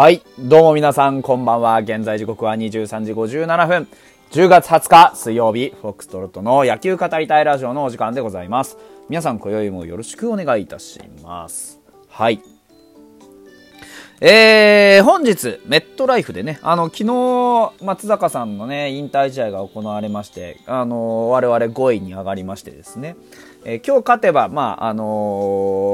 はい。どうも皆さん、こんばんは。現在時刻は23時57分。10月20日水曜日、フォックストロットの野球語りたいラジオのお時間でございます。皆さん、今宵もよろしくお願いいたします。はい。えー、本日、メットライフでね、あの、昨日、松坂さんのね、引退試合が行われまして、あの、我々5位に上がりましてですね、えー今日勝てば、まあ、あの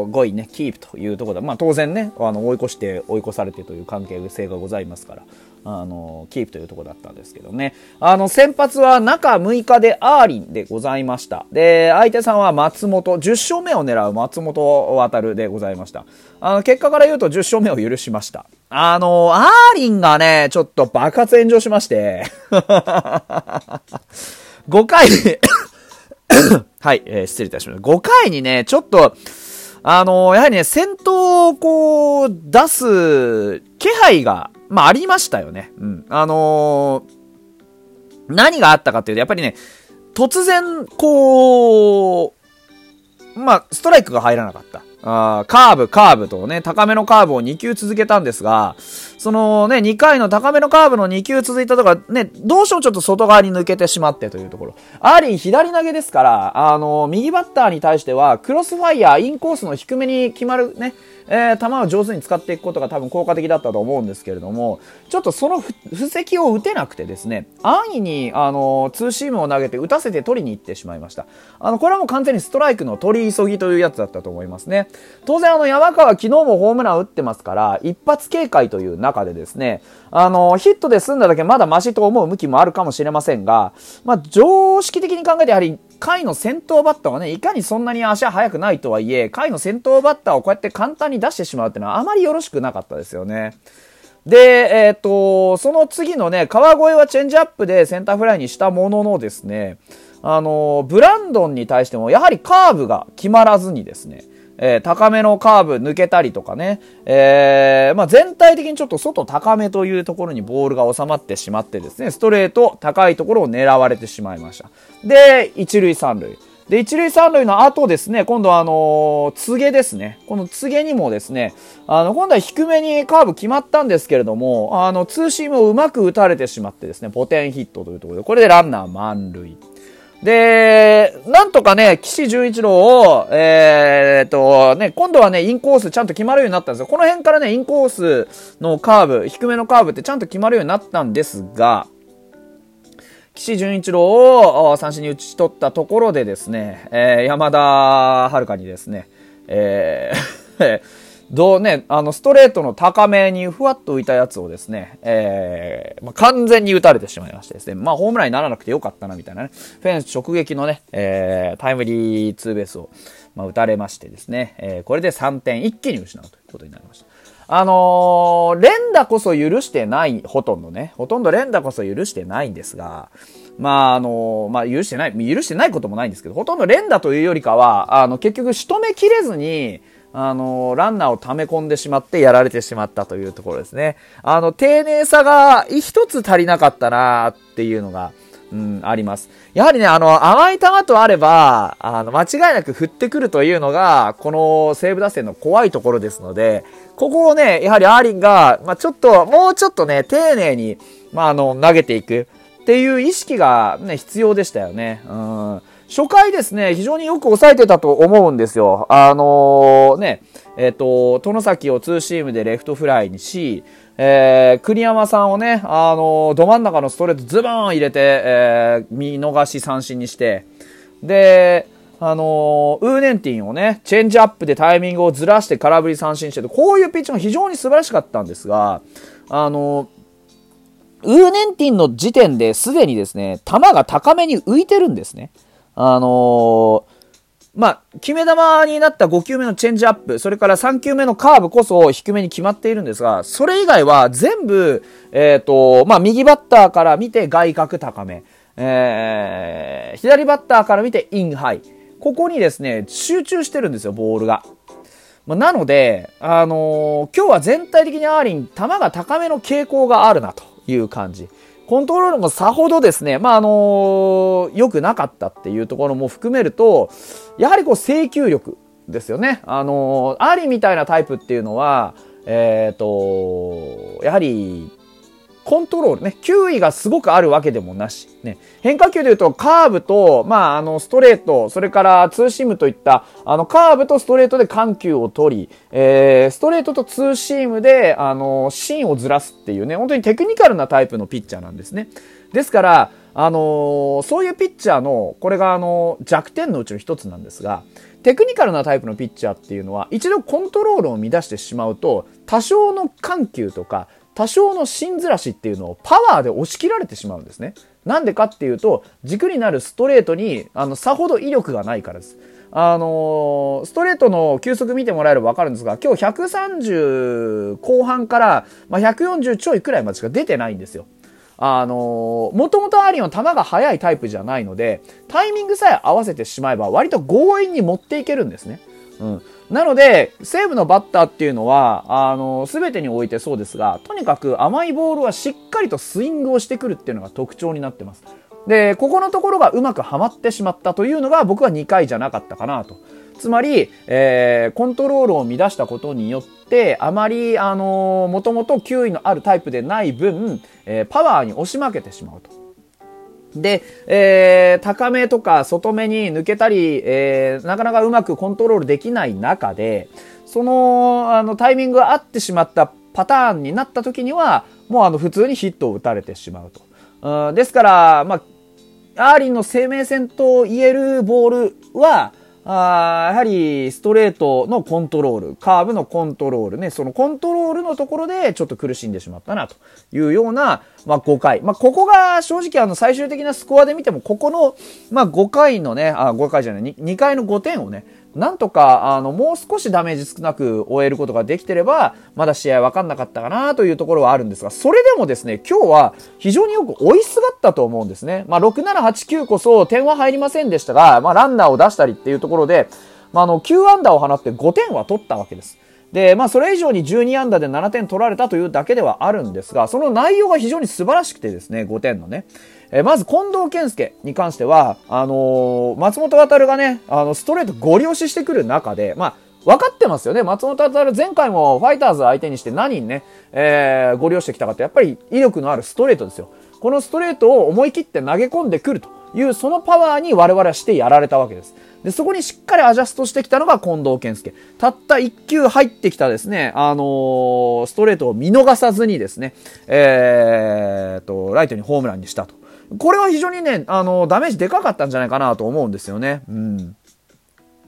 ー5位ね、キープというところで、まあ、当然ね、あの、追い越して、追い越されてという関係性がございますから、あのーキープというところだったんですけどね。あの、先発は中6日でアーリンでございました。で、相手さんは松本、10勝目を狙う松本渡でございました。あの、結果から言うと10勝目を許しました。あのーアーリンがね、ちょっと爆発炎上しまして、5回で はい、えー失礼いたしました。5回にね、ちょっと、あのーやはりね、先頭をこう、出す気配が、まあ、ありましたよね。うん。あのー何があったかっていうと、やっぱりね、突然、こう、まあ、ストライクが入らなかった。あーカーブ、カーブとね、高めのカーブを2球続けたんですが、そのね、2回の高めのカーブの2球続いたとか、ね、どうしてもちょっと外側に抜けてしまってというところ。アーリー左投げですから、あの、右バッターに対しては、クロスファイヤー、インコースの低めに決まるね、えー球を上手に使っていくことが多分効果的だったと思うんですけれども、ちょっとその布石を打てなくてですね、安易に、あの、ツーシームを投げて打たせて取りに行ってしまいました。あの、これはもう完全にストライクの取り急ぎというやつだったと思いますね。当然、あの、山川昨日もホームラン打ってますから、一発警戒という中でですね、あの、ヒットで済んだだけまだマシと思う向きもあるかもしれませんが、まあ、常識的に考えてやはり、回の先頭バッターはね、いかにそんなに足は速くないとはいえ、回の先頭バッターをこうやって簡単に出してしまうっていうのはあまりよろしくなかったですよね。で、えっ、と、その次のね、川越はチェンジアップでセンターフライにしたもののですね、あの、ブランドンに対してもやはりカーブが決まらずにですね、えー高めのカーブ抜けたりとかね、えーまあ、全体的にちょっと外高めというところにボールが収まってしまってですね、ストレート高いところを狙われてしまいました。で、一塁三塁。で、一塁三塁の後ですね、今度はあの、告げですね。この告げにもですね、あの、今度は低めにカーブ決まったんですけれども、あの、ツーシームをうまく打たれてしまってですね、ポテンヒットというところで、これでランナー満塁。で、なんとかね、岸潤一郎を、えーっと、ね、今度はね、インコースちゃんと決まるようになったんですよ。この辺からね、インコースのカーブ、低めのカーブってちゃんと決まるようになったんですが、岸潤一郎を三振に打ち取ったところでですね、えー山田遥にですね、えーどうね、あの、ストレートの高めにふわっと浮いたやつをですね、えーまあ、完全に打たれてしまいましてですね、まあ、ホームランにならなくてよかったな、みたいなね、フェンス直撃のね、えータイムリーツーベースを、まあ、打たれましてですね、えーこれで3点一気に失うということになりました。あのー連打こそ許してない、ほとんどね。ほとんど連打こそ許してないんですが、まあ、あのまあ、許してない、許してないこともないんですけど、ほとんど連打というよりかは、あの、結局仕留めきれずに、あのランナーを溜め込んでしまってやられてしまったというところですね。あの、丁寧さが一つ足りなかったなっていうのが、うん、あります。やはりね、あの、甘い球とあれば、あの、間違いなく振ってくるというのが、この西武打線の怖いところですので、ここをね、やはりアーリンが、まあ、ちょっと、もうちょっとね、丁寧に、まあ、あの、投げていくっていう意識がね、必要でしたよね。うん。初回ですね、非常によく抑えてたと思うんですよ。あのね、えっ、と、殿崎をツーシームでレフトフライにし、えー、栗山さんをね、あのど真ん中のストレートズボーン入れて、えー見逃し三振にして、で、あのウーネンティンをね、チェンジアップでタイミングをずらして空振り三振してて、こういうピッチング非常に素晴らしかったんですが、あのウーネンティンの時点ですでにですね、球が高めに浮いてるんですね。あのーまあ、決め球になった5球目のチェンジアップ、それから3球目のカーブこそ低めに決まっているんですが、それ以外は全部、えっ、と、まあ、右バッターから見て外角高め、えー、左バッターから見てインハイ。ここにですね、集中してるんですよ、ボールが。まあ、なので、あのー今日は全体的にアーリン、球が高めの傾向があるなという感じ。コントロールもさほどですね、まあ、あのー良くなかったっていうところも含めると、やはりこう制球力ですよね。あのーアリみたいなタイプっていうのは、えっ、と、やはり、コントロールね、球威がすごくあるわけでもなし、ね、変化球で言うとカーブと、まあ、あの、ストレート、それからツーシームといった、あの、カーブとストレートで緩急を取り、えー、ストレートとツーシームで、あの、芯をずらすっていうね、本当にテクニカルなタイプのピッチャーなんですね。ですから、あのー、そういうピッチャーの、これがあの、弱点のうちの一つなんですが、テクニカルなタイプのピッチャーっていうのは、一度コントロールを乱してしまうと、多少の緩急とか、多少の芯ずらしっていうのをパワーで押し切られてしまうんですね。なんでかっていうと、軸になるストレートに、あの、さほど威力がないからです。あのー、ストレートの球速見てもらえればわかるんですが、今日130後半から、まあ、140ちょいくらいまでしか出てないんですよ。あのー、もともとアーリンは球が速いタイプじゃないので、タイミングさえ合わせてしまえば割と強引に持っていけるんですね。うん。なので、西武のバッターっていうのは、あの、すべてにおいてそうですが、とにかく甘いボールはしっかりとスイングをしてくるっていうのが特徴になってます。で、ここのところがうまくはまってしまったというのが僕は2回じゃなかったかなと。つまり、えー、コントロールを乱したことによって、あまり、あのー、もともと球威のあるタイプでない分、えー、パワーに押し負けてしまうと。で、えー、高めとか外目に抜けたり、えー、なかなかうまくコントロールできない中で、その、あの、タイミングが合ってしまったパターンになった時には、もうあの、普通にヒットを打たれてしまうと。うん、ですから、まあ、アーリンの生命線と言えるボールは、あやはりストレートのコントロール、カーブのコントロールね、そのコントロールのところでちょっと苦しんでしまったなというような、まあ、5回。まあ、ここが正直あの最終的なスコアで見ても、ここの、まあ、5回のね、あ、5回じゃない、2, 2回の5点をね、なんとか、あの、もう少しダメージ少なく終えることができてれば、まだ試合分かんなかったかなというところはあるんですが、それでもですね、今日は非常によく追いすがったと思うんですね。まあ、6、7、8、9こそ点は入りませんでしたが、まあ、ランナーを出したりっていうところで、まあ、あの、9アンダーを放って5点は取ったわけです。で、まあ、それ以上に12安打で7点取られたというだけではあるんですが、その内容が非常に素晴らしくてですね、5点のね。え、まず近藤健介に関しては、あのー、松本渉がね、あの、ストレートゴリ押ししてくる中で、まあ、分かってますよね。松本渉前回もファイターズ相手にして何にね、えー、ゴリ押してきたかって、やっぱり威力のあるストレートですよ。このストレートを思い切って投げ込んでくるという、そのパワーに我々はしてやられたわけです。で、そこにしっかりアジャストしてきたのが近藤健介。たった1球入ってきたですね、あのー、ストレートを見逃さずにですね、えーと、ライトにホームランにしたと。これは非常にね、あの、ダメージでかかったんじゃないかなと思うんですよね。うん。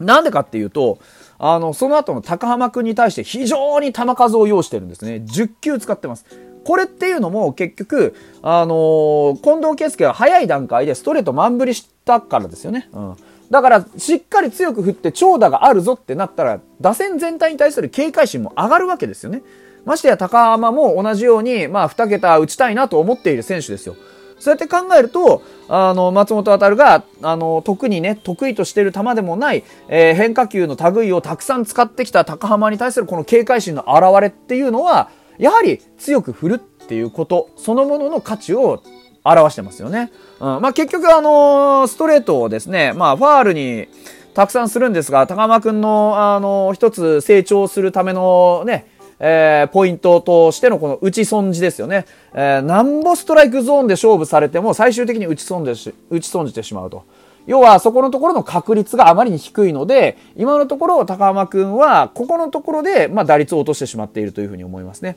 なんでかっていうと、あの、その後の高浜くんに対して非常に球数を要してるんですね。10球使ってます。これっていうのも結局、あのー、近藤圭介が早い段階でストレート満振りしたからですよね。うん。だから、しっかり強く振って長打があるぞってなったら、打線全体に対する警戒心も上がるわけですよね。ましてや高浜も同じように、まあ、2桁打ちたいなと思っている選手ですよ。そうやって考えると、あの、松本渉が、あの、特にね、得意としてる球でもない、えー、変化球の類をたくさん使ってきた高浜に対するこの警戒心の表れっていうのは、やはり強く振るっていうこと、そのものの価値を表してますよね。うん。まあ、結局あのー、ストレートをですね、まあ、ファールにたくさんするんですが、高間くんの、あの、一つ成長するためのね、えー、ポイントとしてのこの打ち損じですよね。えー、なんぼストライクゾーンで勝負されても最終的に打ち損じ、打ち損じてしまうと。要はそこのところの確率があまりに低いので、今のところ高浜くんはここのところで、まあ、打率を落としてしまっているというふうに思いますね。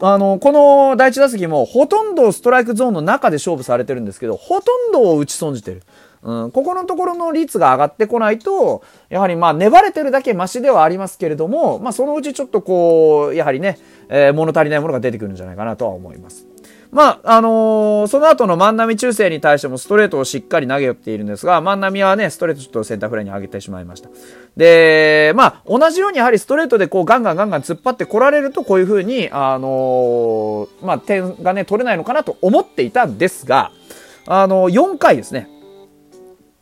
あの、この第一打席もほとんどストライクゾーンの中で勝負されてるんですけど、ほとんどを打ち損じてる。うん、ここのところの率が上がってこないと、やはりまあ粘れてるだけマシではありますけれども、まあそのうちちょっとこう、やはりね、えー、物足りないものが出てくるんじゃないかなとは思います。まあ、あのー、その後の万波中世に対してもストレートをしっかり投げ寄っているんですが、万波はね、ストレートちょっとセンターフライに上げてしまいました。で、まあ、同じようにやはりストレートでこうガンガンガンガン突っ張って来られると、こういう風に、あのー、まあ、点がね、取れないのかなと思っていたんですが、あのー、4回ですね。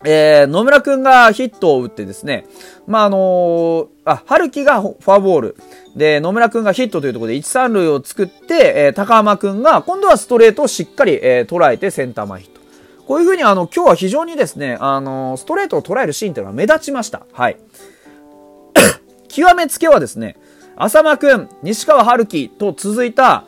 えー、野村くんがヒットを打ってですね、まあ、あのー、あ、春樹がフォアボール。で、野村くんがヒットというところで1、3塁を作って、えー、高浜くんが今度はストレートをしっかり、えー、捉えてセンター前ヒット。こういうふうにあの、今日は非常にですね、あのー、ストレートを捉えるシーンというのは目立ちました。はい。極めつけはですね、浅間くん、西川春樹と続いた、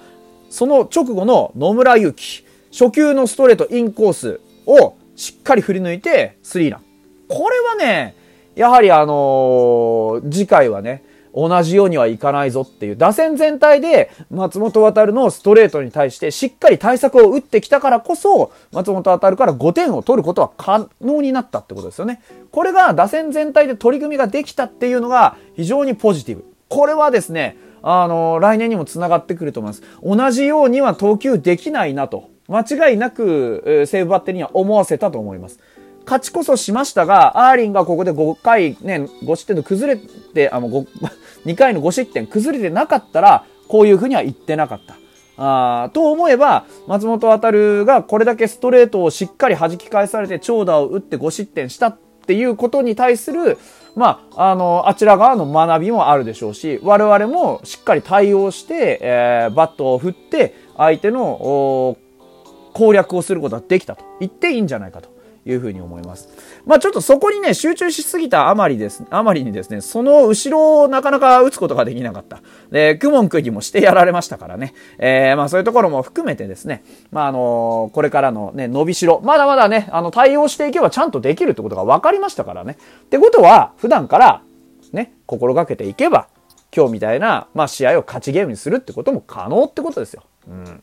その直後の野村祐希、初球のストレートインコースをしっかり振り抜いて、スリーラン。これはね、やはりあのー、次回はね、同じようにはいかないぞっていう、打線全体で松本渡のストレートに対してしっかり対策を打ってきたからこそ、松本渡から5点を取ることは可能になったってことですよね。これが打線全体で取り組みができたっていうのが非常にポジティブ。これはですね、あの、来年にも繋がってくると思います。同じようには投球できないなと、間違いなく、西武バッテリーには思わせたと思います。勝ちこそしましたが、アーリンがここで5回ね、5失点と崩れて、あの、2 回の5失点崩れてなかったら、こういうふうには言ってなかった。あと思えば、松本航がこれだけストレートをしっかり弾き返されて長打を打って5失点したっていうことに対する、まあ、あの、あちら側の学びもあるでしょうし、我々もしっかり対応して、えー、バットを振って、相手の攻略をすることができたと言っていいんじゃないかと。いうふうに思います。まあちょっとそこにね、集中しすぎたあまりです、あまりにですね、その後ろをなかなか打つことができなかった。で、クモン君にもしてやられましたからね。えー、まあそういうところも含めてですね、まああの、これからのね、伸びしろ、まだまだね、あの、対応していけばちゃんとできるってことが分かりましたからね。ってことは、普段から、ね、心がけていけば、今日みたいな、まあ試合を勝ちゲームにするってことも可能ってことですよ。うん。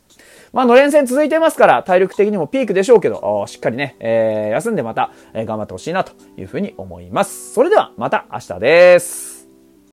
まあ、の連戦続いてますから、体力的にもピークでしょうけど、しっかりね、えー、休んでまた、えー、頑張ってほしいなというふうに思います。それでは、また明日です。